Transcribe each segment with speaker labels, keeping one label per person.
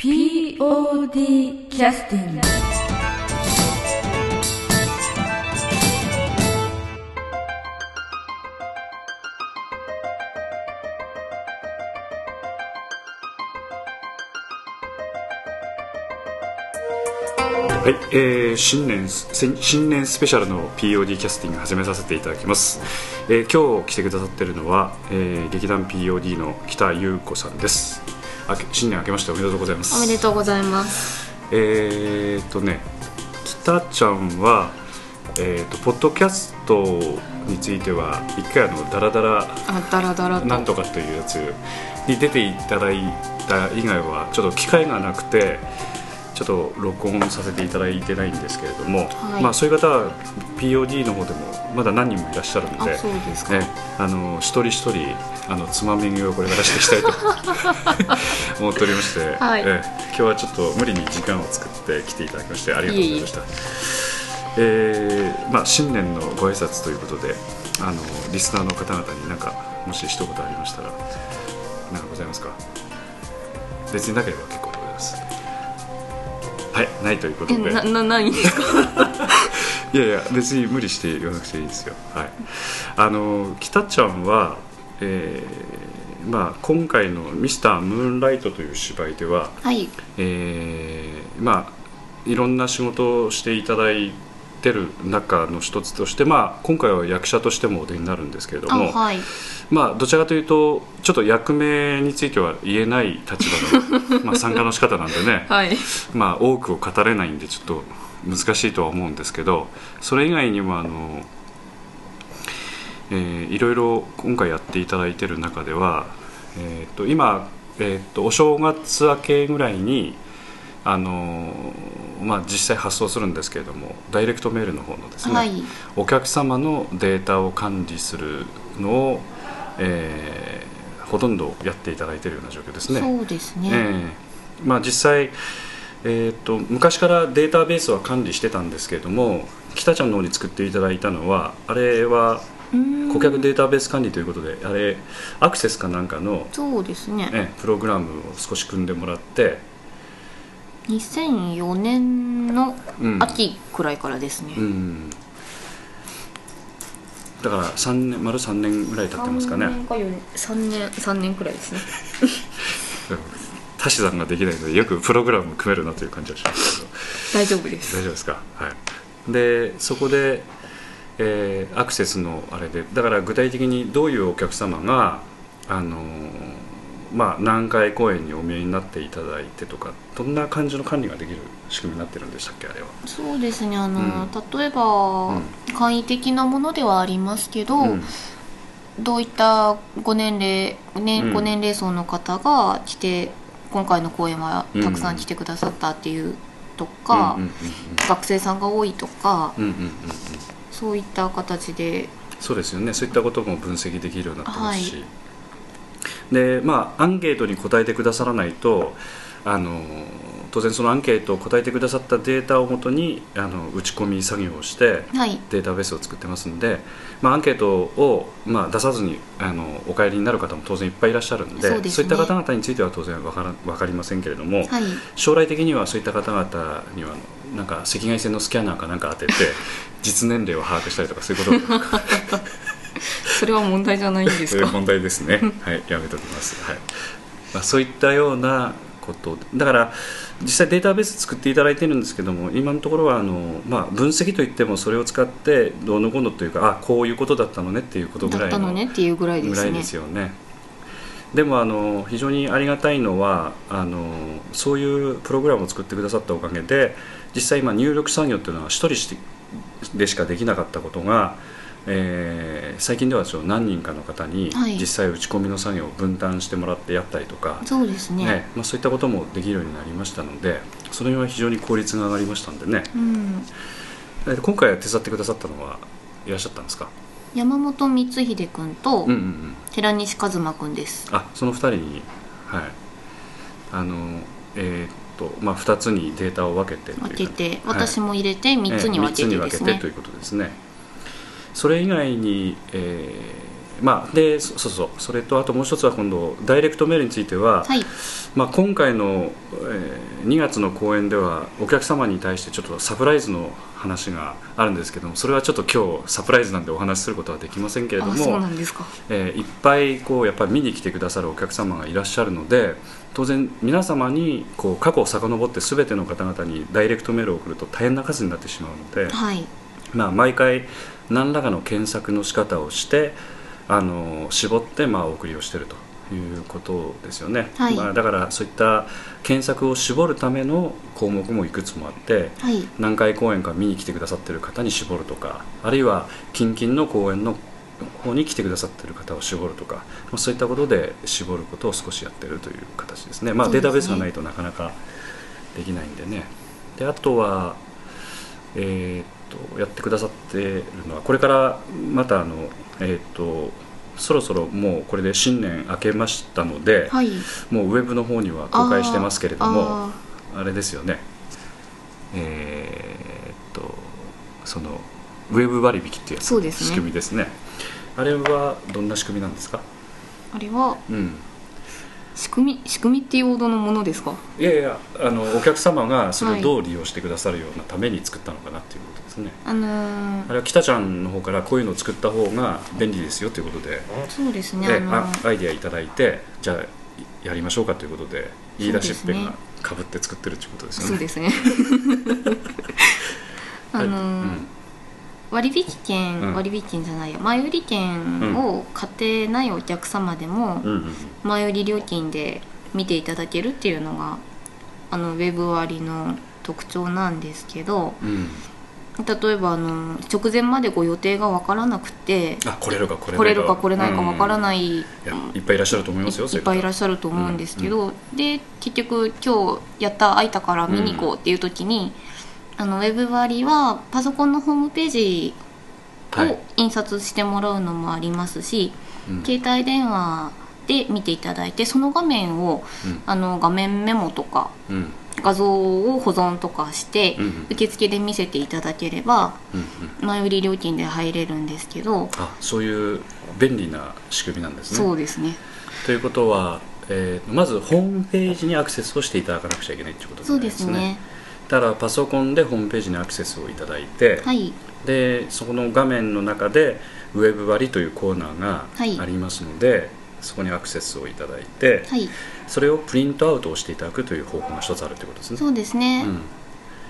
Speaker 1: POD キャスティング
Speaker 2: はい、えー、新年新年スペシャルの POD キャスティング始めさせていただきます、えー今日来てくださってるのは、えー劇団 POD の北優子さんです。あけ新年明けましておめでとうございます
Speaker 3: おめでとうございます。
Speaker 2: えー、っとね北ちゃんはえー、とポッドキャストについては一回あのダラダラ
Speaker 3: あ、だらだらと。
Speaker 2: なんとかというやつに出ていただいた以外はちょっと機会がなくてちょっと録音させていただいてないんですけれども、
Speaker 3: はい
Speaker 2: まあ、そういう方は POD の方でもまだ何人もいらっしゃるので
Speaker 3: あ。
Speaker 2: ね、あの一人一人あのつまみ食いをこれからしていきたいと 思っておりまして、
Speaker 3: はい
Speaker 2: え今日はちょっと無理に時間を作って来ていただきましてありがとうございました。えーまあ、新年のご挨拶ということであのリスナーの方々に何かもし一言ありましたら何かございますか？別になければ結構はいないということ
Speaker 3: え、
Speaker 2: で
Speaker 3: な、な、ないんですか？
Speaker 2: いやいや別に無理して言わなくていいですよはいあの北ちゃんは、えーまあ、今回の「ミスタームーンライト」という芝居では、
Speaker 3: はい。
Speaker 2: えーまあいろんな仕事をしていただいてる中の一つとして、まあ、今回は役者としてもお出になるんですけれど
Speaker 3: あ、
Speaker 2: も、
Speaker 3: はい。
Speaker 2: まあ、どちらかというとちょっと役名については言えない立場の まあ参加の仕方なんでね、
Speaker 3: はい。
Speaker 2: まあ、多くを語れないんでちょっと難しいとは思うんですけどそれ以外にもあの、えーいろいろ今回やっていただいてる中では、えー、と今、えー、とお正月明けぐらいにあの、まあ、実際発送するんですけれどもダイレクトメールの方のですね、
Speaker 3: はい。
Speaker 2: お客様のデータを管理するのを、えーほとんどやっていただいているような状況ですね。
Speaker 3: そうですね。
Speaker 2: ええまあ、実際、えー、と昔からデータベースは管理してたんですけれども北ちゃんの方に作っていただいたのはあれは顧客データベース管理ということであれアクセスかなんかの、
Speaker 3: そうですね。
Speaker 2: ええプログラムを少し組んでもらって、
Speaker 3: 2004年の
Speaker 2: うん
Speaker 3: 秋くらいからですね。
Speaker 2: うん、だから三年丸3年ぐらい経ってますかね
Speaker 3: 三年か四年、三年、三年くらいですね。
Speaker 2: 足し算ができないのでよくプログラム組めるなという感じはしますけど
Speaker 3: 大丈夫です。
Speaker 2: 大丈夫ですか？はいでそこで、えーアクセスのあれでだから具体的にどういうお客様があのーまあ何回公演にお見えになっていただいてとかどんな感じの管理ができる仕組みになってるんでしたっけあれは。
Speaker 3: そうですね。あの、
Speaker 2: うん。
Speaker 3: 例えば、
Speaker 2: うん
Speaker 3: 簡易的なものではありますけど。
Speaker 2: うん。
Speaker 3: どういったご年齢、ね
Speaker 2: うん。
Speaker 3: ご年齢層の方が来て今回の公演は
Speaker 2: うん
Speaker 3: たくさん来てくださったっていうとか、学生さんが多いとか、そういった形で。
Speaker 2: そうですよね。そういったことも分析できるようになってますし、でまあアンケートに答えてくださらないとあの当然そのアンケートを答えてくださったデータをもとにあの打ち込み作業をして
Speaker 3: はい。
Speaker 2: データベースを作ってますんで、まあ、アンケートを、まあ、出さずにあのお帰りになる方も当然いっぱいいらっしゃるんで
Speaker 3: そうね。
Speaker 2: いった方々については当然わからわかりませんけれども、
Speaker 3: はい。
Speaker 2: 将来的にはそういった方々にはなんか赤外線のスキャナーかなんか当てて 実年齢を把握したりとかそういうこと。を
Speaker 3: それは問題じゃないんで
Speaker 2: そういう問題ですね。はい、やめときます。はい。まあ、そういったようなことだから実際データベース作っていただいてるんですけども今のところはあの、まあ、分析といってもそれを使ってどうのこうのというかあこういうことだったのねっていうことぐらいの
Speaker 3: だったのねっていうぐらいですね
Speaker 2: ぐらいですよね。でもあの非常にありがたいのはあのそういうプログラムを作ってくださったおかげで実際今入力作業っていうのは一人してでしかできなかったことが、えー最近ではちょ何人かの方に
Speaker 3: はい。
Speaker 2: 実際打ち込みの作業を分担してもらってやったりとか、
Speaker 3: そうですね。
Speaker 2: ねまあ、そういったこともできるようになりましたのでその辺は非常に効率が上がりましたんでね。
Speaker 3: うん、
Speaker 2: え今回手伝ってくださったのはいらっしゃったんですか、
Speaker 3: 山本光秀君と
Speaker 2: うんうんうん。
Speaker 3: 寺西一馬君です、
Speaker 2: あその2人に。はい。あのえーっとまあ2つにデータを分けて
Speaker 3: 分けて、
Speaker 2: はい。
Speaker 3: 私も入れて3つに分けて
Speaker 2: えー
Speaker 3: ですね。
Speaker 2: 三つに分けてということですねそれ以外に、えーまあでそそうそうそれとあともう一つは今度ダイレクトメールについては、
Speaker 3: はい。
Speaker 2: まあ、今回の、え2月の公演ではお客様に対してちょっとサプライズの話があるんですけどもそれはちょっと今日サプライズなんでお話しすることはできませんけれども
Speaker 3: あそうなんですか。
Speaker 2: えーいっぱいこうやっぱり見に来てくださるお客様がいらっしゃるので当然皆様にこう過去を遡って全ての方々にダイレクトメールを送ると大変な数になってしまうので、
Speaker 3: はい。
Speaker 2: まあ、毎回何らかの検索の仕方をしてあの絞ってまあお送りをしているということですよね、
Speaker 3: はい。
Speaker 2: まあ、だからそういった検索を絞るための項目もいくつもあって
Speaker 3: はい。
Speaker 2: 何回公演か見に来てくださってる方に絞るとかあるいは近々の公演の方に来てくださってる方を絞るとか、まあ、そういったことで絞ることを少しやってるという形ですね、まあ、データベースがないとなかなかできないんでね。であとは、えーっとやってくださってるのはこれからまたあの、えーっとそろそろもうこれで新年明けましたので、
Speaker 3: はい。
Speaker 2: もうウェブの方には公開してますけれども
Speaker 3: あ
Speaker 2: あれですよね。えーっとそのウェブ割引っていう
Speaker 3: そうですね。
Speaker 2: 仕組みですね。あれはどんな仕組みなんですか？
Speaker 3: ーあれは
Speaker 2: うん。
Speaker 3: 仕組み仕組みっていうほどのものですか？
Speaker 2: いやいやあのお客様がそれ
Speaker 3: はい。
Speaker 2: をどう利用してくださるようなために作ったのかなっていうことですね、
Speaker 3: あのー
Speaker 2: あれは北ちゃんの方からこういうのを作った方が便利ですよということで、
Speaker 3: そうですね
Speaker 2: で
Speaker 3: あの
Speaker 2: あアイデアいただいてじゃあやりましょうかということで言い出しっぺがかぶって作ってるということですよね。
Speaker 3: そうですね。あのー
Speaker 2: うん。
Speaker 3: 割引券、
Speaker 2: うん。
Speaker 3: 割引券じゃないや前売り券を買ってないお客様でも、前売り料金で見ていただけるっていうのがあのウェブ割の特徴なんですけど
Speaker 2: うん
Speaker 3: 例えばあの直前までご予定が分からなくて
Speaker 2: あ来れるか来れ
Speaker 3: 来れるか来れないか分からない、
Speaker 2: いっぱいいらっしゃると思いますよ
Speaker 3: いいっぱいいらっしゃると思うんですけど、で結局今日やった空いたから見に行こうっていう時に、あのウェブ割はパソコンのホームページ
Speaker 2: はい。
Speaker 3: を印刷してもらうのもありますし、
Speaker 2: うん。
Speaker 3: 携帯電話で見ていただいてその画面を、
Speaker 2: うん。
Speaker 3: あの画面メモとか
Speaker 2: うん
Speaker 3: 画像を保存とかして、受付で見せていただければ前売り料金で入れるんですけど、
Speaker 2: あそういう便利な仕組みなんですね。
Speaker 3: そうですね。
Speaker 2: ということは、えーまずホームページにアクセスをしていただかなくちゃいけないということ
Speaker 3: そう
Speaker 2: でね
Speaker 3: ですすね
Speaker 2: だからパソコンでホームページにアクセスをいただいて、
Speaker 3: はい。
Speaker 2: でそこの画面の中でウェブ割というコーナーが
Speaker 3: はい。
Speaker 2: ありますので、そこにアクセスをいただいて、
Speaker 3: はい。
Speaker 2: それをプリントアウトをしていただくという方法が一つあるということですね。
Speaker 3: そうですね、
Speaker 2: うん。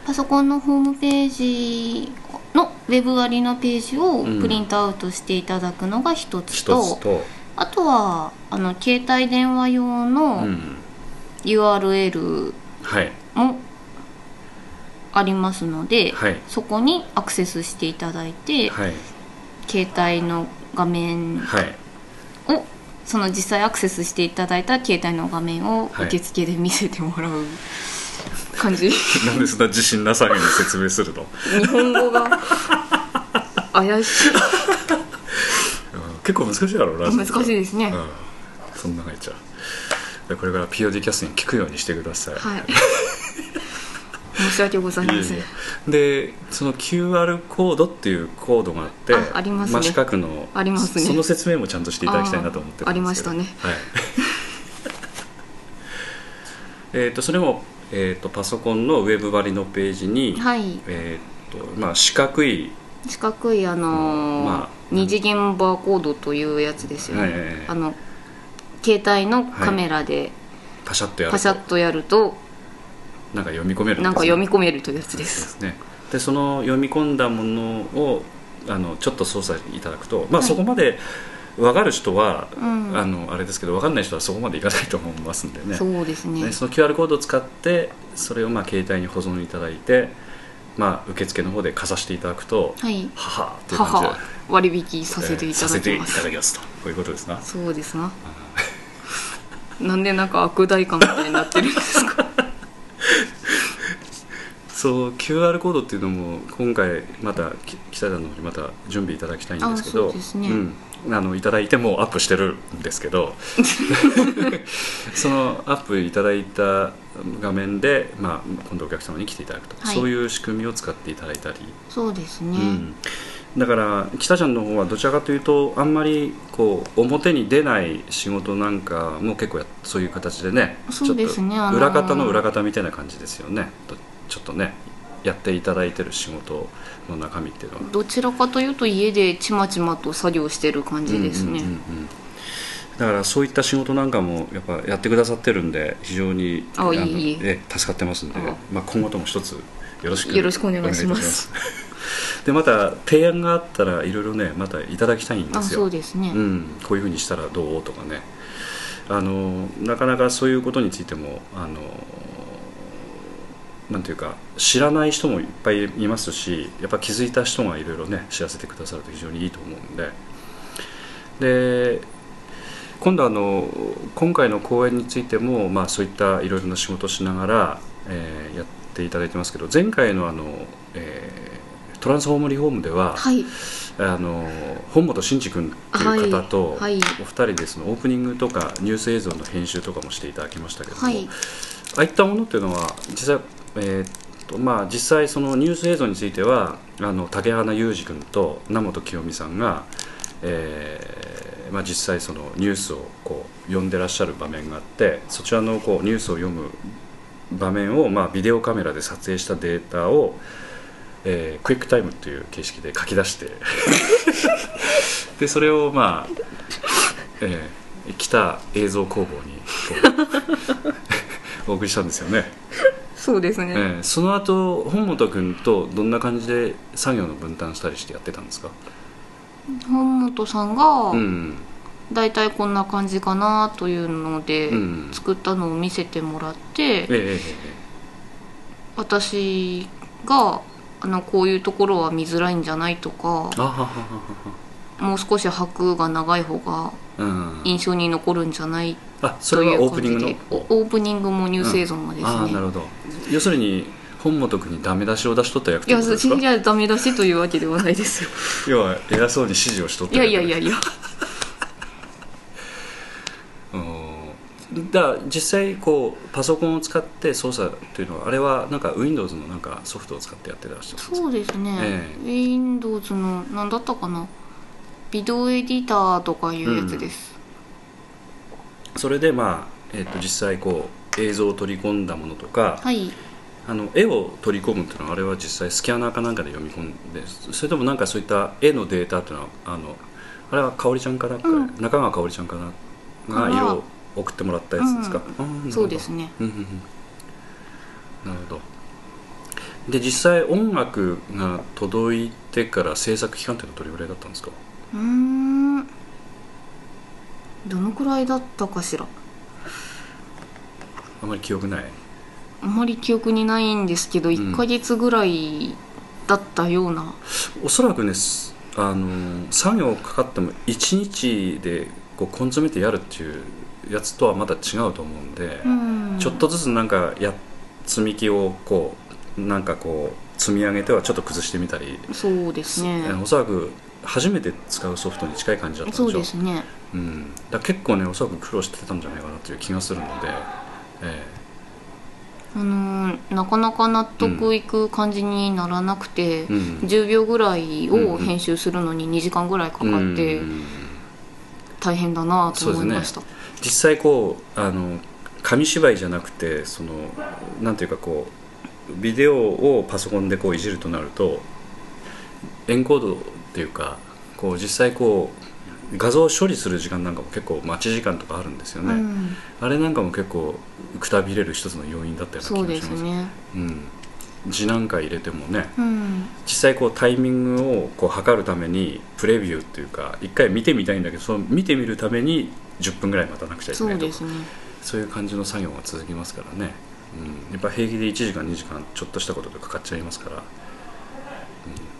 Speaker 3: パソコンのホームページのウェブ割のページを
Speaker 2: うん。
Speaker 3: プリントアウトしていただくのが一つ
Speaker 2: 一
Speaker 3: と、
Speaker 2: つと、
Speaker 3: あとはあの携帯電話用
Speaker 2: う
Speaker 3: の
Speaker 2: ん
Speaker 3: URL
Speaker 2: はい。
Speaker 3: もありますので、
Speaker 2: はい。
Speaker 3: そこにアクセスしていただいて、
Speaker 2: はい。
Speaker 3: 携帯の画面
Speaker 2: はい。
Speaker 3: をその実際アクセスしていただいた携帯の画面を
Speaker 2: はい
Speaker 3: 受付で見せてもらう感じ、
Speaker 2: なんでそんな自信なさげに説明するの？
Speaker 3: 日本語が怪しい。
Speaker 2: うん。結構難しいだろうラジオ
Speaker 3: 難しいですね、
Speaker 2: うん。そんながいちゃう。でこれから POD キャスティング聞くようにしてください、
Speaker 3: はい申し訳ございません。
Speaker 2: でその QR コードっていうコードがあって
Speaker 3: あありますね。
Speaker 2: 真四角の
Speaker 3: ありますね。
Speaker 2: その説明もちゃんとしていただきたいなと思って
Speaker 3: あありましたね。
Speaker 2: はい。えっとそれも、えー、とパソコンのウェブ割りのページに、
Speaker 3: はい。
Speaker 2: えーとまあ、四角い
Speaker 3: 四角いあのー
Speaker 2: まあ
Speaker 3: 二次元バーコードというやつですよね、
Speaker 2: はいはいはい。
Speaker 3: あの携帯のカメラで
Speaker 2: パシャッとやる
Speaker 3: パシャッとやると
Speaker 2: なんか読み込めるね
Speaker 3: な。んか読み込めるというやつで
Speaker 2: ですすね。でその読み込んだものをあのちょっと操作いただくと、まあ
Speaker 3: はい。
Speaker 2: そこまで分かる人は、
Speaker 3: うん。
Speaker 2: あのあれですけど分かんない人はそこまでいかないと思いますんでね。
Speaker 3: そうですね。
Speaker 2: ねその QR コードを使ってそれをまあ携帯に保存いただいて、まあ、受付の方でかざしていただくと、
Speaker 3: はい。
Speaker 2: ははっていう感じで
Speaker 3: 母割引させていただき
Speaker 2: えーさせてい
Speaker 3: ます、
Speaker 2: ただきますとこういうことですな。
Speaker 3: そうですな。なんでなんか悪代官みたいになってるんですか？
Speaker 2: そう QR コードっていうのも今回またき北田の方にまた準備いただきたいんですけど
Speaker 3: う
Speaker 2: ん、あのいただいてもうアップしてるんですけど そのアップいただいた画面で、まあ、今度お客様に来ていただくと、
Speaker 3: はい。
Speaker 2: そういう仕組みを使っていただいたり、
Speaker 3: そうですね、
Speaker 2: うん、だから北ちゃんの方はどちらかというとあんまりこう表に出ない仕事なんかも結構やそういう形でね
Speaker 3: そうですね。
Speaker 2: 裏方の裏方みたいな感じですよね。とちょっとねやっていただいてる仕事の中身っていうのは。
Speaker 3: どちらかというと家でちまちまと作業してる感じですね、
Speaker 2: うんうんうんうん。だからそういった仕事なんかもやっぱやってくださってるんで非常にの
Speaker 3: あいえ
Speaker 2: 助かってますんで
Speaker 3: あ。
Speaker 2: まあ、今後とも一つよろしく
Speaker 3: よろしくお願いします。
Speaker 2: でまた提案があったらいろいろねまたいただきたいん
Speaker 3: あ
Speaker 2: ですよ。
Speaker 3: そうですね、
Speaker 2: うん、こういうふうにしたらどうとかね。あのなかなかそういうことについてもあのなんていうか知らない人もいっぱいいますしやっぱ気づいた人がいろいろね知らせてくださると非常にいいと思うんで。で今度あの今回の公演についても、まあ、そういったいろいろな仕事をしながら、えーやっていただいてますけど前回のあの、えートランスフォームリフォームでは、
Speaker 3: はい。
Speaker 2: あの本本真二君っていう方と、
Speaker 3: はいはい。
Speaker 2: お二人でそのオープニングとかニュース映像の編集とかもしていただきましたけども、
Speaker 3: はい。
Speaker 2: ああいったものっていうのは実際、えーっとまあ、実際そのニュース映像についてはあの竹花裕二君と名本清美さんが、えーまあ、実際そのニュースをこう読んでらっしゃる場面があってそちらのこうニュースを読む場面を、まあ、ビデオカメラで撮影したデータを、えークイックタイムという形式で書き出して でそれをまあ、えー来た映像工房に お送りしたんですよね、
Speaker 3: そうですね、
Speaker 2: えーその後本本君とどんな感じで作業の分担したりしてやってたんですか？
Speaker 3: 本本さんが
Speaker 2: うん。
Speaker 3: 大体こんな感じかなというので、
Speaker 2: うん。
Speaker 3: 作ったのを見せてもらって、私があのこういうところは見づらいんじゃないとかもう少し拍が長い方が印象に残るんじゃない？
Speaker 2: あそ
Speaker 3: と
Speaker 2: れはオープニングの？
Speaker 3: オープニングもニュース映像もですね、
Speaker 2: ああなるほど。要するに本本君にダメ出しを出しとった役っ
Speaker 3: いや
Speaker 2: てことですか？
Speaker 3: いやダメ出しというわけではないです。よ
Speaker 2: 要は偉そうに指示をしとった
Speaker 3: いや
Speaker 2: 役
Speaker 3: いやいやいや。
Speaker 2: うん。だ実際こうパソコンを使って操作というのはあれはなんか Windows のなんかソフトを使ってやってらっしゃるんですか？
Speaker 3: そうですね、
Speaker 2: え
Speaker 3: Windows の何だったかな？ビデオエディターとかいうやつです、
Speaker 2: それでまあ、えっと実際こう映像を取り込んだものとか、
Speaker 3: はい。
Speaker 2: あの絵を取り込むっていうのはあれは実際スキャナーかなんかで読み込んでそれともなんかそういった絵のデータっていうのはあのあれは香織ちゃんかな、
Speaker 3: うん。
Speaker 2: 中川香織ちゃんかなが色を送ってもらったやつですか、あーなるほど
Speaker 3: そうですね。
Speaker 2: うんうんうん。なるほど。で実際音楽が届いてから制作期間っていうのはどれぐらいだったんですか？
Speaker 3: うーん。どのくらいだったかしら？
Speaker 2: あまり記憶ない。
Speaker 3: あまり記憶にないんですけど、1ヶ月ぐらいだったような。
Speaker 2: おそらくねすあの作業かかっても1日でこう根詰めてやるっていうやつとはまた違うと思うんで、
Speaker 3: うん。
Speaker 2: ちょっとずつなんかや積み木をこうなんかこう積み上げてはちょっと崩してみたり、
Speaker 3: そうですね。
Speaker 2: えおそらく初めて使うソフトに近い感じだったんでしょ？
Speaker 3: そうですね。
Speaker 2: うん、だ結構ねおそらく苦労してたんじゃないかなという気がするので、え
Speaker 3: あのーなかなか納得いく感じにならなくて、
Speaker 2: えうん。
Speaker 3: 10秒ぐらい
Speaker 2: うん
Speaker 3: を編集するのに2時間ぐらいかかって
Speaker 2: うん。
Speaker 3: 大変だなと思いました、
Speaker 2: 実際こうあの紙芝居じゃなくてそのなんていうかこうビデオをパソコンでこういじるとなるとエンコードっていうかこう実際こう画像を処理する時間なんかも結構待ち時間とかあるんですよね、
Speaker 3: うん、
Speaker 2: あれなんかも結構くたびれる一つの要因だったような気がします。
Speaker 3: すね。
Speaker 2: うん、字なんか入れてもね
Speaker 3: うん。
Speaker 2: 実際こうタイミングをこう測るためにプレビューっていうか一回見てみたいんだけどその見てみるために10分ぐらい待たなくちゃいけないとか。
Speaker 3: そうですね。
Speaker 2: そういう感じの作業が続きますからね、うん、やっぱ平気で1時間2時間ちょっとしたことでかかっちゃいますから、うん、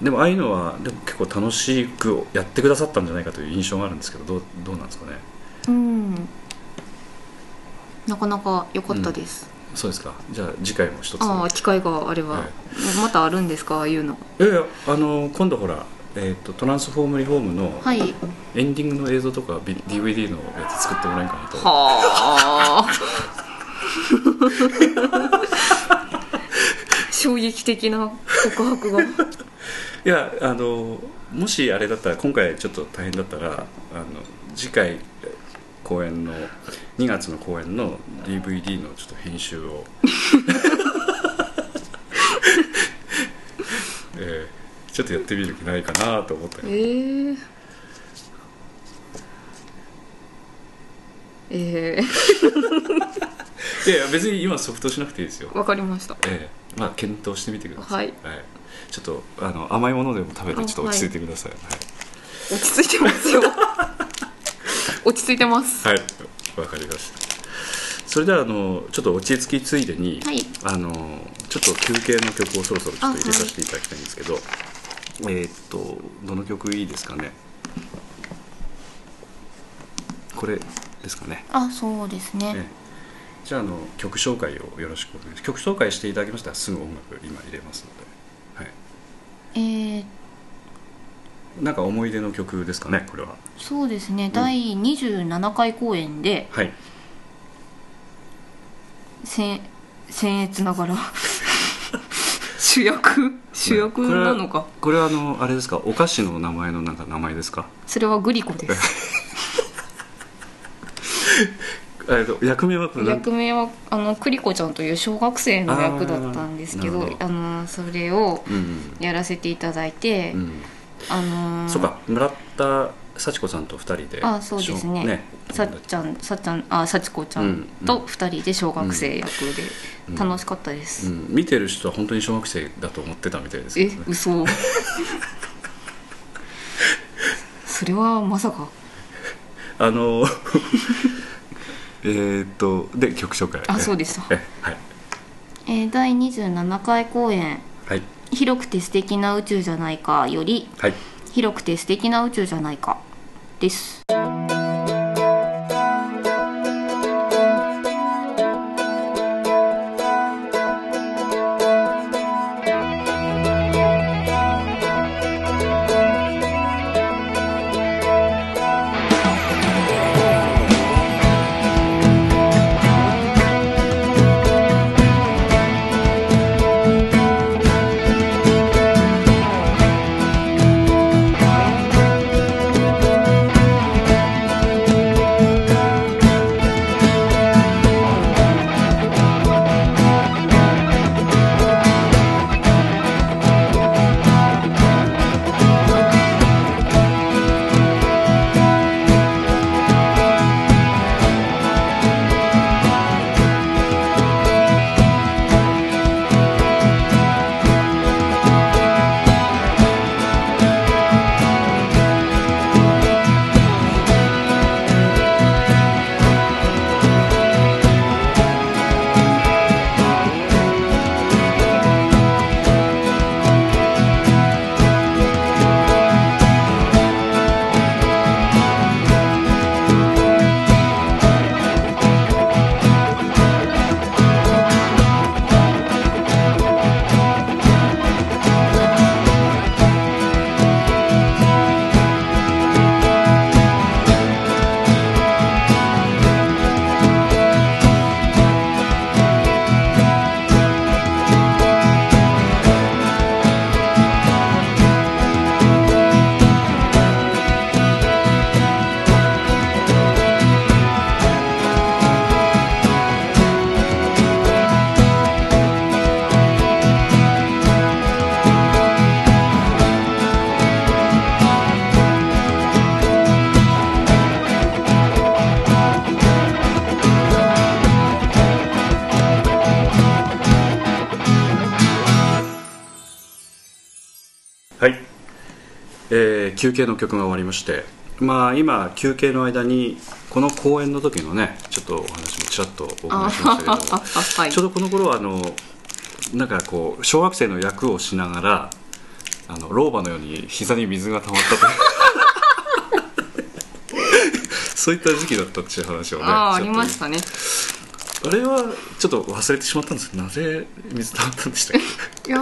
Speaker 2: でもああいうのはでも結構楽しくやってくださったんじゃないかという印象があるんですけどどうどうなんですかね？
Speaker 3: うん。なかなか良かったです、
Speaker 2: そうですか。じゃあ次回も一つ。
Speaker 3: ああ機会があれば、
Speaker 2: はい。
Speaker 3: またあるんですか？ああいうの。
Speaker 2: いやいやあの今度ほら、えー、とトランスフォームリフォームの
Speaker 3: はい。
Speaker 2: エンディングの映像とかビ DVD のやつ作ってもらえんかなと。
Speaker 3: はあ。衝撃的な告白が
Speaker 2: いやあのもしあれだったら今回ちょっと大変だったらあの次回公演の2月の公演の DVD のちょっと編集を。えーちょっとやってみる気ないかなと思ったけど
Speaker 3: え。ー、え。
Speaker 2: いやいや別に今ソフトしなくていいですよ。
Speaker 3: ー、わかりました。
Speaker 2: ええまあ検討してみてください、
Speaker 3: はい
Speaker 2: ちょっとあの甘いものでも食べてちょっと落ち着いてください。
Speaker 3: 落ち着いてますよ。落ち着いてます。
Speaker 2: はい。わ、かりました。それではあのちょっと落ち着きついでに、
Speaker 3: はい。
Speaker 2: あのちょっと休憩の曲をそろそろちょっと入れさせていただきたいんですけど、えーっとどの曲いいですかね？これですかね。
Speaker 3: あそうですね、
Speaker 2: ええ。じゃああの曲紹介をよろしくお願いします。曲紹介していただきましたらすぐ音楽今入れますので、はい、
Speaker 3: えー、
Speaker 2: なんか思い出の曲ですかねこれは。
Speaker 3: そうですね、第27回公演で。
Speaker 2: はい。
Speaker 3: せん僭越ながら。主役？主役なのか？
Speaker 2: これはあのあれですか？お菓子の名前のなんか名前ですか？
Speaker 3: それはグリコです
Speaker 2: えっと役名は？
Speaker 3: 役名はあのクリコちゃんという小学生の役だったんですけど
Speaker 2: あ
Speaker 3: のそれを
Speaker 2: うん
Speaker 3: やらせていただいて、
Speaker 2: うん、
Speaker 3: あのー
Speaker 2: そうか村田幸子さんと二人で
Speaker 3: あそうですね。
Speaker 2: ね
Speaker 3: さっちゃんさっちゃんあ幸子ちゃんと2人で小学生役
Speaker 2: うん
Speaker 3: で楽しかったです、
Speaker 2: うん、見てる人は本当に小学生だと思ってたみたいですけ
Speaker 3: え
Speaker 2: どね。
Speaker 3: 嘘。それはまさか。
Speaker 2: あのえーっとで曲紹介。
Speaker 3: あそうでした
Speaker 2: えはい。
Speaker 3: えー第27回公演。
Speaker 2: はい「
Speaker 3: 広くて素敵な宇宙じゃないか」より
Speaker 2: はい「
Speaker 3: 広くて素敵な宇宙じゃないか」です
Speaker 2: はい、えー休憩の曲が終わりましてまあ今休憩の間にこの公演の時のねちょっとお話もちらっとお伺いしましたけど
Speaker 3: あはい。
Speaker 2: ちょうどこの頃はあのなんかこう小学生の役をしながらあの老婆のように膝に水が溜まったと そういった時期だったっていう話をね
Speaker 3: あありましたね。
Speaker 2: あれはちょっと忘れてしまったんですけどなぜ水溜まったんでしたっけ？
Speaker 3: いや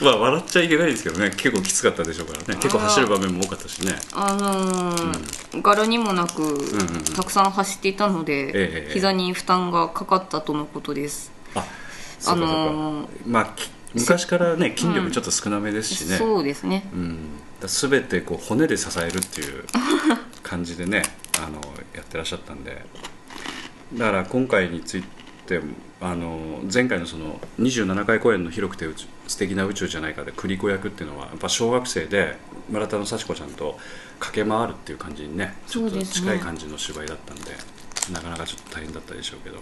Speaker 2: まあ笑っちゃいけないですけどね。結構きつかったでしょうからね。結構走る場面も多かったしね。
Speaker 3: あのー柄にもなく、
Speaker 2: んうん
Speaker 3: たくさん走っていたので、
Speaker 2: ええ
Speaker 3: 膝に負担がかかったとのことです。
Speaker 2: あそうかそうか。
Speaker 3: のー
Speaker 2: まあき昔からね筋力ちょっと少なめですしね、
Speaker 3: そうですね。
Speaker 2: うん、だ全てこう骨で支えるっていう感じでねあのやってらっしゃったんで。だから今回についてもあの前回のその27回公演の「広くて素敵な宇宙じゃないか」で栗子役っていうのはやっぱ小学生で村田の幸子ちゃんと駆け回るっていう感じにねちょっと近い感じの芝居だったんで、なかなかちょっと大変だったでしょうけど。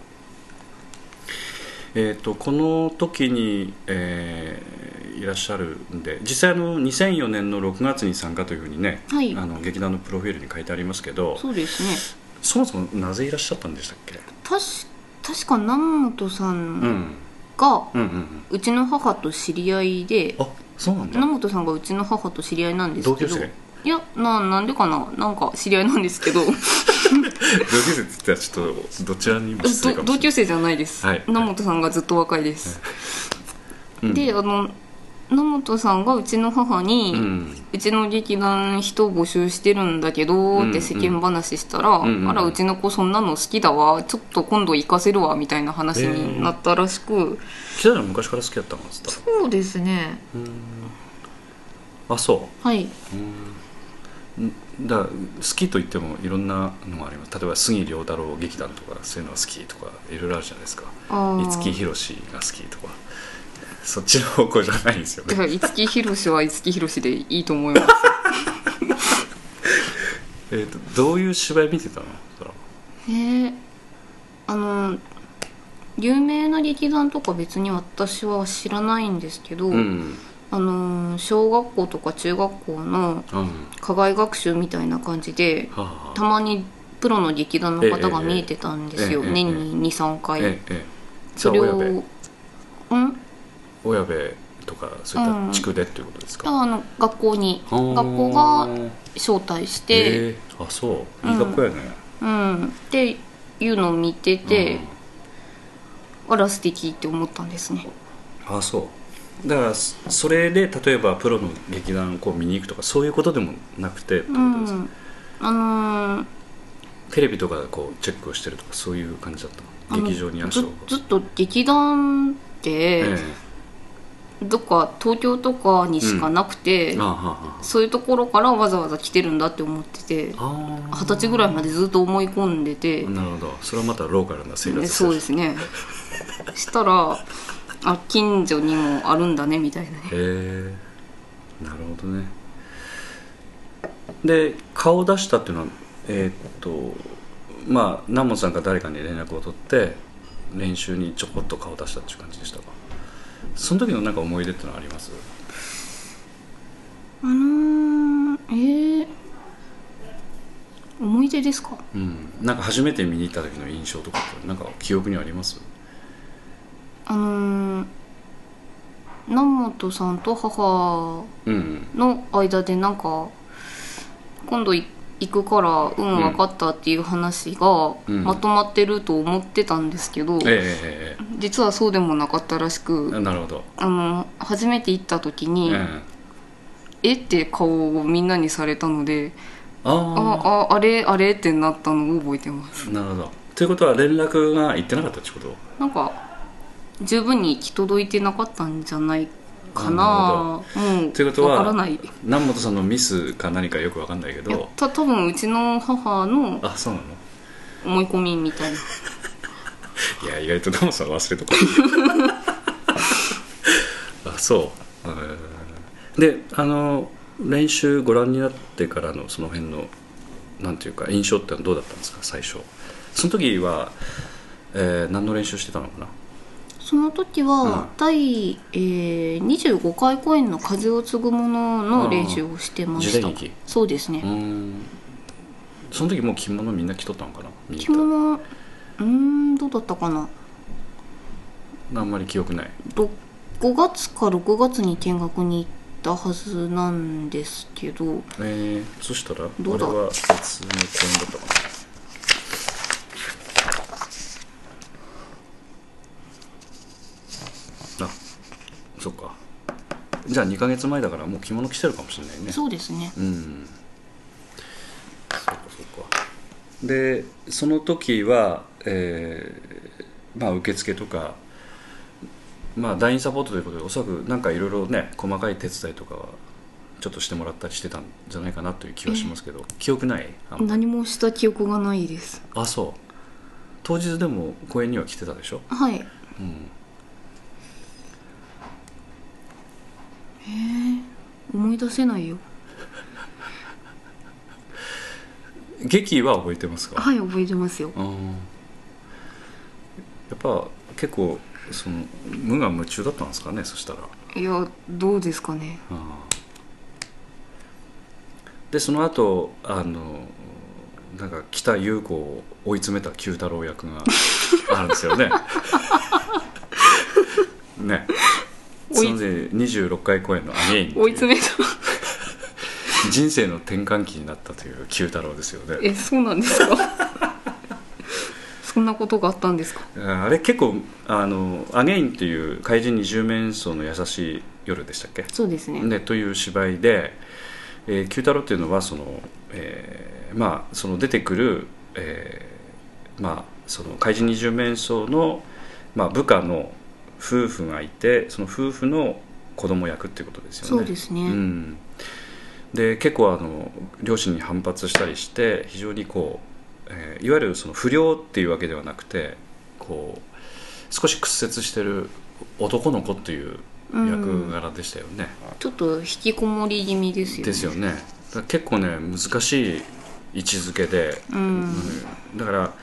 Speaker 2: えー、とこの時に、えーいらっしゃるんで実際あの2004年の6月に参加というふうにね、
Speaker 3: はい。
Speaker 2: あの劇団のプロフィールに書いてありますけど
Speaker 3: そうですね。
Speaker 2: そもそもなぜいらっしゃったんでしたっけ、
Speaker 3: 確確か南本さ
Speaker 2: うん
Speaker 3: んが、
Speaker 2: うん。うんうん
Speaker 3: うちの母と知り合いで
Speaker 2: あそうなんだ。
Speaker 3: 南本さんがうちの母と知り合いなんですけど。
Speaker 2: 同級生？
Speaker 3: いやななんでかな？なんか知り合いなんですけど。
Speaker 2: 同級生って言ったらちょっとどちらにも失礼か
Speaker 3: ど
Speaker 2: もしれない。
Speaker 3: 同級生じゃないです、
Speaker 2: はい。
Speaker 3: 南本さんがずっと若いです、
Speaker 2: うん。
Speaker 3: であの南本さんがうちの母に、
Speaker 2: う
Speaker 3: うんちの劇団人を募集してるんだけど
Speaker 2: うん
Speaker 3: って世間話したら、
Speaker 2: うん。うん
Speaker 3: あらうちの子そんなの好きだわ。ちょっと今度行かせるわみたいな話になったらしく、
Speaker 2: 北谷は昔から好きだったのっつったら。
Speaker 3: そうですね。
Speaker 2: あそ
Speaker 3: はい。
Speaker 2: うん。だ好きと言ってもいろんなのがあります。例えば杉良太郎劇団とかそういうのが好きとかいろいろあるじゃないですか。五木ひろしが好きとかそっちの方向じゃないんですよね。
Speaker 3: だから五木ひろしは五木ひろしでいいと思います。
Speaker 2: えーとどういう芝居見てたの？
Speaker 3: へえあの有名な劇団とか別に私は知らないんですけど、
Speaker 2: うん。
Speaker 3: あの小学校とか中学校の
Speaker 2: うん。
Speaker 3: 課外学習みたいな感じで
Speaker 2: はあ。はあ
Speaker 3: たまにプロの劇団の方が見えてたんですよ、
Speaker 2: ええええ。
Speaker 3: 年に23回、それをうん？
Speaker 2: 親部とかそういった地区でっていうことですか、
Speaker 3: あの学校に。学校が招待して、
Speaker 2: ええあそう。いい学校やね、
Speaker 3: うん。っていうのを見てて、あら素敵って思ったんですね。
Speaker 2: あそう。だからそそれで例えばプロの劇団をこう見に行くとかそういうことでもなくてってこ
Speaker 3: う
Speaker 2: とですか、
Speaker 3: ん。あのー
Speaker 2: テレビとかでこうチェックをしてるとかそういう感じだった劇場に足を。
Speaker 3: ずずっと劇団って、
Speaker 2: え
Speaker 3: どっか東京とかにしかなくて、
Speaker 2: えああはあ
Speaker 3: そういうところからわざわざ来てるんだって思ってて二十歳ぐらいまでずっと思い込んでて、
Speaker 2: なるほど。それはまたローカルな生活。
Speaker 3: ねそうですね。したらあ近所にもあるんだねみたいなね。
Speaker 2: へえなるほどね。で顔を出したっていうのはえーっとまあ南本さんが誰かに連絡を取って練習にちょこっと顔を出したっていう感じでしたか？その時のなんか思い出ってのはあります？
Speaker 3: あのー、えー、思い出ですか？
Speaker 2: うん。なんか初めて見に行った時の印象とかってなんか記憶にあります？
Speaker 3: あのー、南本さんと母
Speaker 2: うん。
Speaker 3: の間でなんか今度い行くからうん分かったっていう話が
Speaker 2: うん。
Speaker 3: まとまってると思ってたんですけど、
Speaker 2: えええええ
Speaker 3: 実はそうでもなかったらし
Speaker 2: え
Speaker 3: く
Speaker 2: なるほど、
Speaker 3: あの初めて行った時に
Speaker 2: え「え。
Speaker 3: えっ?」て顔をみんなにされたので「あ
Speaker 2: あ
Speaker 3: ああれあれ?」ってなったのを覚えてます。
Speaker 2: あなるほど。ということは連絡が行ってなかったってこと？
Speaker 3: なんか十分に行き届いてなかったんじゃないかな。もう
Speaker 2: ということは
Speaker 3: 分からない。い
Speaker 2: 南本さんのミスか何かよくわかんないけ
Speaker 3: や
Speaker 2: ど
Speaker 3: た多分う。ちの母の
Speaker 2: あそうなの？
Speaker 3: 思い込みみたいな。い
Speaker 2: や意外と南本さん忘れとこう。あそう、えーであの練習ご覧になってからのその辺のなんていうか印象ってのはどうだったんですか最初。その時は、えー何の練習してたのかな？
Speaker 3: その時
Speaker 2: うん。
Speaker 3: は第、えー、25回公演の「風を継ぐもの」の練習をしてました。
Speaker 2: 時代劇？
Speaker 3: そうですね。
Speaker 2: その時もう着物みんな着とったのかな？
Speaker 3: 着物うーんどうだったかな？
Speaker 2: あんまり記憶ない。
Speaker 3: ろ5月か6月に見学に行ったはずなんですけど。
Speaker 2: えー、そしたら
Speaker 3: どうだ？
Speaker 2: あれは別の公演だったかな？そっか。じゃあ2ヶ月前だからもう着物着てるかもしれないね。
Speaker 3: そうですね。
Speaker 2: うん。そうかそうか。でその時は、えーまあ受付とかまあ団員サポートということでおそらくなんかいろいろね細かい手伝いとかはちょっとしてもらったりしてたんじゃないかなという気はしますけど、記憶ない？
Speaker 3: 何もした記憶がないです。
Speaker 2: あそう。当日でも公演には来てたでしょ、
Speaker 3: はい。
Speaker 2: うん、
Speaker 3: 思い出せないよ。
Speaker 2: 劇は覚えてますか、
Speaker 3: はい覚えてますよ。
Speaker 2: うんやっぱ結構その無我夢中だったんですかね？そしたら、
Speaker 3: いやどうですかね。
Speaker 2: うんでその後あのなんか北優子を追い詰めた九太郎役があるんですよね。ねそ
Speaker 3: 追い
Speaker 2: ので26回公演の「アゲイン」
Speaker 3: 追い詰めた。
Speaker 2: 人生の転換期になったという九太郎ですよね。
Speaker 3: えそうなんですか？そんなことがあったんですか？
Speaker 2: あれ結構あの「アゲイン」っていう怪人二十面相の優しい夜でしたっけ？
Speaker 3: そうですね。
Speaker 2: ね、という芝居で、えー、九太郎っていうのはその、えーまあ、その出てくる、えーまあ、その怪人二十面相の、まあ、部下の夫婦がいてその夫婦の子供役っていうことですよね。
Speaker 3: そうですね。
Speaker 2: うん、で結構あの両親に反発したりして非常にこう、えーいわゆるその不良っていうわけではなくてこう少し屈折してる男の子っていう役柄でしたよね。
Speaker 3: ちょっと引きこもり気味ですよね。
Speaker 2: ですよね。結構ね難しい位置づけで、
Speaker 3: うん。
Speaker 2: うん。だから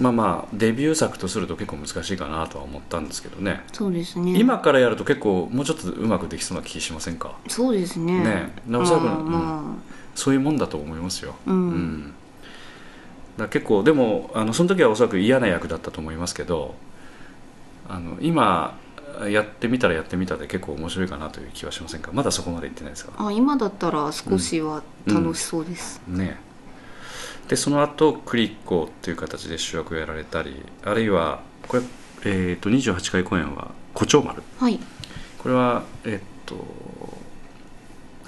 Speaker 2: まあまあデビュー作とすると結構難しいかなとは思ったんですけどね、
Speaker 3: そうですね。
Speaker 2: 今からやると結構もうちょっとうまくできそうな気しませんか？
Speaker 3: そうですね。
Speaker 2: ね。
Speaker 3: まあ
Speaker 2: おそらく
Speaker 3: ま
Speaker 2: そういうもんだと思いますよ、
Speaker 3: うん。
Speaker 2: だから結構でもあのその時はおそらく嫌な役だったと思いますけどあの今やってみたらやってみたで結構面白いかなという気はしませんか？まだそこまでいってないですか？
Speaker 3: ああ今だったら少しは楽しそうです、
Speaker 2: ねでその後クリッコっていう形で主役をやられたりあるいはこれ、えー、と28回公演は「胡蝶丸。
Speaker 3: はい」
Speaker 2: これはえっ、と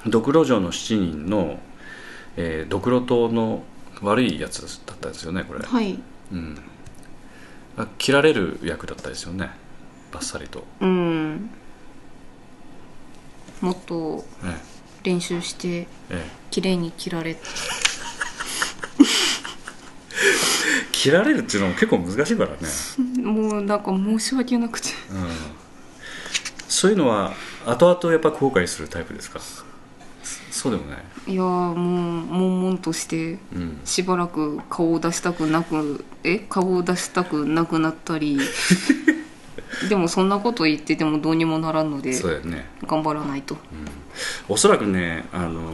Speaker 2: ドクロ城の7人の、えードクロ島の悪いやつだったんですよねこれ、
Speaker 3: はい。
Speaker 2: うん、あ切られる役だったですよねバッサリと、
Speaker 3: うん。もっと
Speaker 2: ね
Speaker 3: 練習して
Speaker 2: ええ。
Speaker 3: 綺麗に切られ
Speaker 2: 切られるっていうのも結構難しいからね。
Speaker 3: もうなんか申し訳なくて。
Speaker 2: うん。そういうのは後々やっぱ後悔するタイプですか？そうでもない、
Speaker 3: いやーもう悶々として
Speaker 2: うん、
Speaker 3: しばらく顔を出したくなくえ？顔を出したくなくなったり。でもそんなこと言っててもどうにもならんので
Speaker 2: そうね。
Speaker 3: 頑張らないと。
Speaker 2: おそらくねあの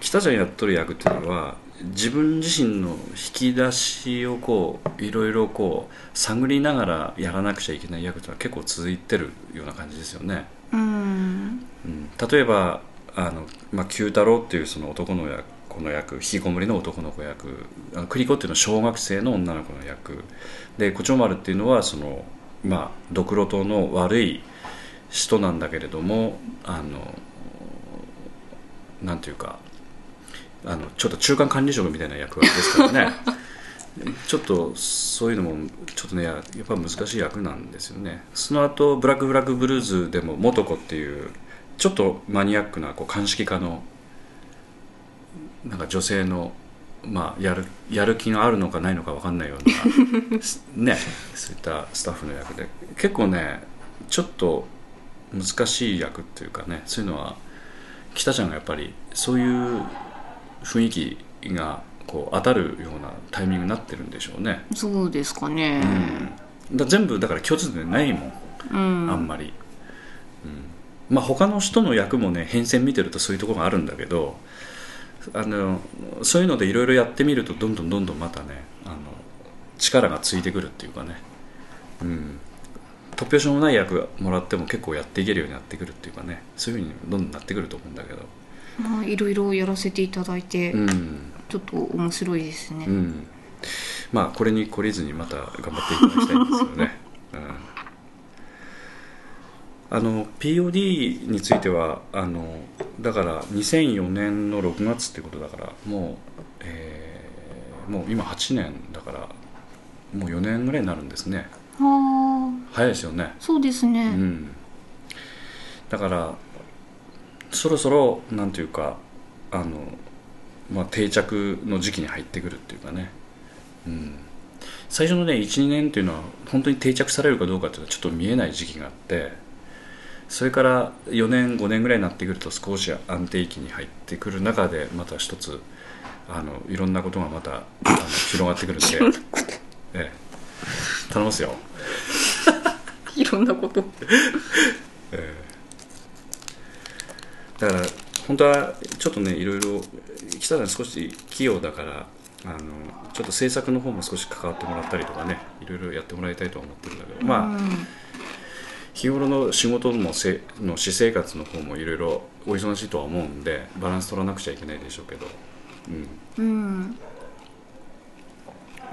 Speaker 2: 北ちゃんやっとる役っていうのは自分自身の引き出しをこういろいろこう探りながらやらなくちゃいけない役っていうのは結構続いてるような感じですよね、
Speaker 3: うん。
Speaker 2: うん、例えばあの、まあ、九太郎っていうその男の役この役引きこもりの男の子役あの栗子っていうのは小学生の女の子の役で胡蝶丸っていうのはそのまあドクロ島の悪い人なんだけれどもあのなんていうかあのちょっと中間管理職みたいな役割ですからね。ちょっとそういうのもちょっとねやっぱ難しい役なんですよね。その後ブラック・フラッグ・ブルーズでも元子っていうちょっとマニアックなこう鑑識家のなんか女性の、まあ、やるやる気があるのかないのか分かんないような ねそういったスタッフの役で。結構ねちょっと難しい役っていうかねそういうのは北ちゃんがやっぱりそういう雰囲気がこう当たるようなタイミングになってるんでしょうね、
Speaker 3: そうですかね。
Speaker 2: うん、だ全部だから共通点ないもん。
Speaker 3: うん、
Speaker 2: あんまり、うん、まあ他の人の役もね変遷見てるとそういうところがあるんだけどあのそういうのでいろいろやってみるとどんどんどんどんまたねあの力がついてくるっていうかね、うん、突拍子もない役もらっても結構やっていけるようになってくるっていうかね。そういうふうにどんどんなってくると思うんだけど、
Speaker 3: まあいろいろやらせていただいて、
Speaker 2: うん。
Speaker 3: ちょっと面白いですね、
Speaker 2: うん、まあこれに懲りずにまた頑張っていただきたいんですよね、うん、あの POD についてはあのだから2004年の6月ってことだからもう、えーもう今8年だからもう4年ぐらいになるんですね。
Speaker 3: は
Speaker 2: 早いですよね。
Speaker 3: そうですね、
Speaker 2: うん。だからそろそろなんていうかあの、まあ、定着の時期に入ってくるっていうかね、うん、最初のね12年っていうのは本当に定着されるかどうかっていうのはちょっと見えない時期があってそれから4年5年ぐらいになってくると少し安定期に入ってくる中でまた一つあのいろんなことがまたあの広がってくるんで、ええ、頼みますよ。
Speaker 3: いろんなこと
Speaker 2: だから本当はちょっとねいろいろ北さん少し器用だからあのちょっと制作の方も少し関わってもらったりとかねいろいろやってもらいたいとは思ってるんだけど、まあ日頃の仕事もせの私生活の方もいろいろお忙しいとは思うんでバランス取らなくちゃいけないでしょうけど、うん、
Speaker 3: うん。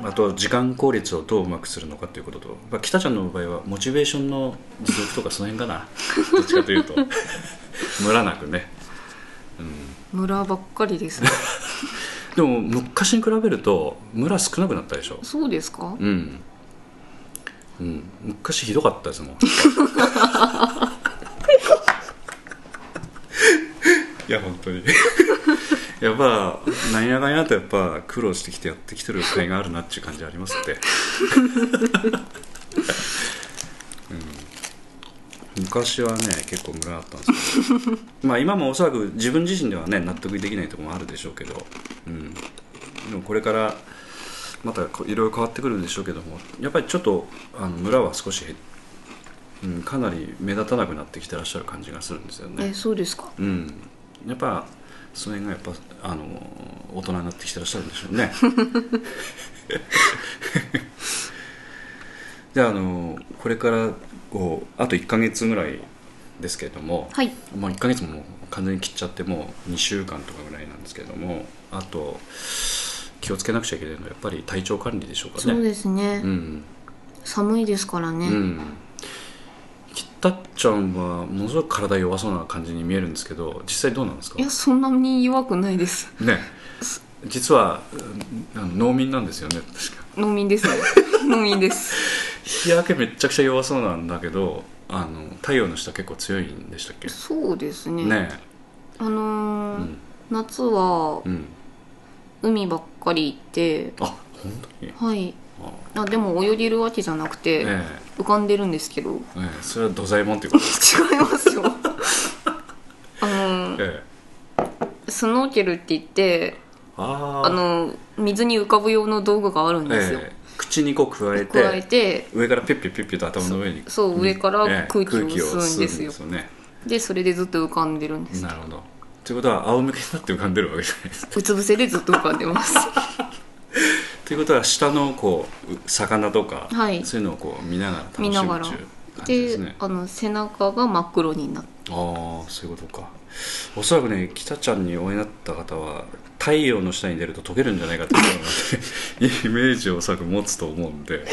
Speaker 2: あと時間効率をどううまくするのかということと、まあ、北ちゃんの場合はモチベーションの持続とかその辺かな。どっちかというと ムラなくね、うん、
Speaker 3: 村ばっかりですね。
Speaker 2: でも昔に比べるとムラ少なくなったでしょ。
Speaker 3: そうですか？
Speaker 2: うん、うん、昔ひどかったですもん。いや本当に。やっぱなんやかんやとやっぱ苦労してきてやってきてる甲斐があるなっていう感じありますって、うん、昔はね結構ムラあったんですけど まあ今もおそらく自分自身ではね納得できないところもあるでしょうけど、うん、でもこれからまたいろいろ変わってくるんでしょうけどもやっぱりちょっとあの村は少し減っうん、かなり目立たなくなってきてらっしゃる感じがするんですよ
Speaker 3: え
Speaker 2: ね。
Speaker 3: そうですか
Speaker 2: うん、やっぱその辺がやっぱあの大人になってきてらっしゃるんでしょうね。じゃああのこれからこうあと1か月ぐらいですけれども、
Speaker 3: はい。
Speaker 2: まあ、1か月も完全に切っちゃってもう2週間とかぐらいなんですけれどもあと気をつけなくちゃいけないのはやっぱり体調管理でしょうかね。
Speaker 3: そうですね、
Speaker 2: うん。
Speaker 3: 寒いですからね、
Speaker 2: うん、きったっちゃんはものすごく体弱そうな感じに見えるんですけど実際どうなんですか？
Speaker 3: いやそんなに弱くないです。
Speaker 2: ね。実は農民なんですよね確か
Speaker 3: 農民ですね。農民です。
Speaker 2: 日焼けめっちゃくちゃ弱そうなんだけどあの太陽の下結構強いんでしたっけ？
Speaker 3: そうですね。
Speaker 2: ね
Speaker 3: あのー
Speaker 2: うん。
Speaker 3: 夏は
Speaker 2: うん。
Speaker 3: 海ばっかり行って
Speaker 2: あ本当に？
Speaker 3: はい。
Speaker 2: あ。
Speaker 3: あでも泳げるわけじゃなくて、
Speaker 2: え
Speaker 3: 浮かんでるんですけど。違い
Speaker 2: えええそれは土左衛門っていうことですか？
Speaker 3: ますよ。あの
Speaker 2: え。
Speaker 3: スノーケルって言って
Speaker 2: あ
Speaker 3: あの水に浮かぶ用の道具があるんですよ、
Speaker 2: ええ。口にこう加えて
Speaker 3: 加えて
Speaker 2: 上からピュッピュッピュッピュッと頭の上に
Speaker 3: そう上から
Speaker 2: ええ
Speaker 3: 空気を吸うんですよ
Speaker 2: 空気を吸うんね
Speaker 3: でそれでずっと浮かんでるんです
Speaker 2: なるほどということは仰向けになって浮かんでるわけじゃないですか
Speaker 3: うつ伏せでずっと浮かんでます
Speaker 2: ということは下のこうう魚とか、
Speaker 3: はい
Speaker 2: そういうのをこう見ながら楽しむっていう感じです
Speaker 3: で
Speaker 2: ね
Speaker 3: あの背中が真っ黒になって
Speaker 2: ああそういうことか。おそらくね北ちゃんにお会いになった方は太陽の下に出ると溶けるんじゃないかっていう イメージをおそらく持つと思うんで。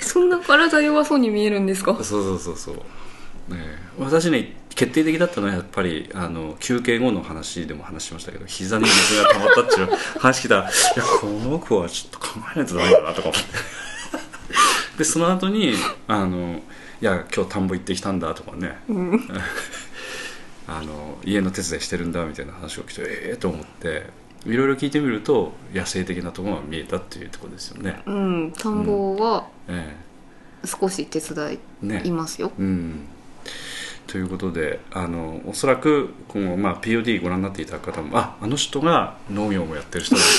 Speaker 3: そんな体弱そうに見えるんですか？
Speaker 2: そうそうそうそう、ねえ、私ね決定的だったのはやっぱりあの休憩後の話でも話しましたけど膝に水が溜まったっていう 話聞いたらいやこの子はちょっと考えないとダメだなとか思って。でその後にあのいや今日田んぼ行ってきたんだとかね、あの家の手伝いしてるんだみたいな話を聞いてええと思っていろいろ聞いてみると野生的なところが見えたっていうところですよね。
Speaker 3: うん。田んぼは
Speaker 2: え
Speaker 3: 少し手伝いますよ、
Speaker 2: うん、ということであのおそらく今後、まあ、POD ご覧になっていただく方もああの人が農業もやってる人なんだ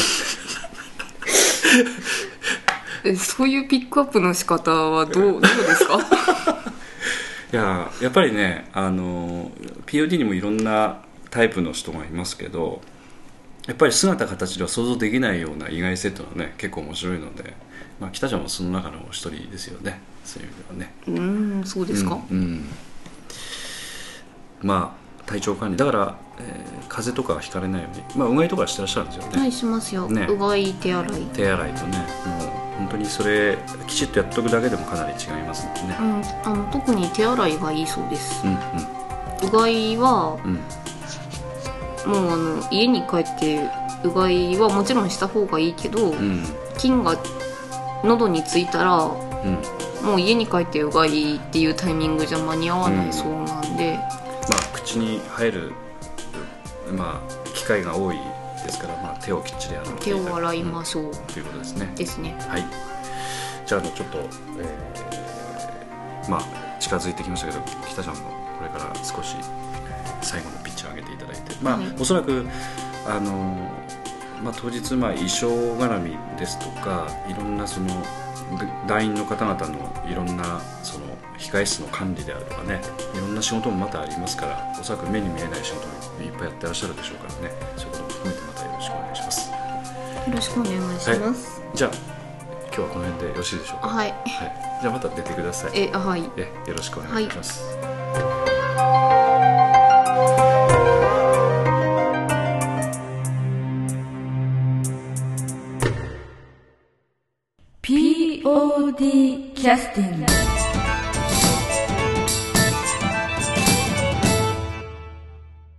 Speaker 3: えそういうピックアップの仕方はどうどうですか？
Speaker 2: いややっぱりねあの POD にもいろんなタイプの人がいますけどやっぱり姿形では想像できないような意外性というのはね結構面白いので、まあ、北ちゃんもその中の一人ですよねそういう意味ではね。
Speaker 3: うんそうですか、
Speaker 2: うんうん。まあ体調管理。だから、えー風邪とかはひかれないように、まあ、うがいとかはしてらっしゃるんですよね、
Speaker 3: はいしますよ、
Speaker 2: ね。
Speaker 3: うがい手洗い。
Speaker 2: 手洗いとねもう本当にそれきちっとやっとくだけでもかなり違いますね。
Speaker 3: うん、あの特に手洗いがいいそうです。
Speaker 2: うん
Speaker 3: うがいは
Speaker 2: うん。うん
Speaker 3: もうあの家に帰ってうがいはもちろんした方がいいけど、
Speaker 2: うん。
Speaker 3: 菌が喉についたら
Speaker 2: うん
Speaker 3: もう家に帰ってうがいっていうタイミングじゃ間に合わないそうなんで、
Speaker 2: まあ口に入るまあ機会が多い手をきっちり洗って
Speaker 3: 手を洗いましょう、
Speaker 2: うん。ということですね。
Speaker 3: ですね。
Speaker 2: はい。じゃあちょっと、えーまあ近づいてきましたけど北ちゃんもこれから少し最後のピッチを上げていただいて。まあ、
Speaker 3: はい。
Speaker 2: おそらくあのまあ、当日、まあ、衣装絡みですとかいろんなそのぐ団員の方々のいろんなその控え室の管理であるとかねいろんな仕事もまたありますからおそらく目に見えない仕事もいっぱいやってらっしゃるでしょうからね。そういうことも含めてよろしくお願いします。
Speaker 3: よろしくお願いします、
Speaker 2: じゃあ今日はこの辺でよろしいでしょうか？
Speaker 3: はい。
Speaker 2: はい、じゃあまた出てください。
Speaker 3: えあはい。
Speaker 2: えよろしくお願いします、
Speaker 1: POD キャスティング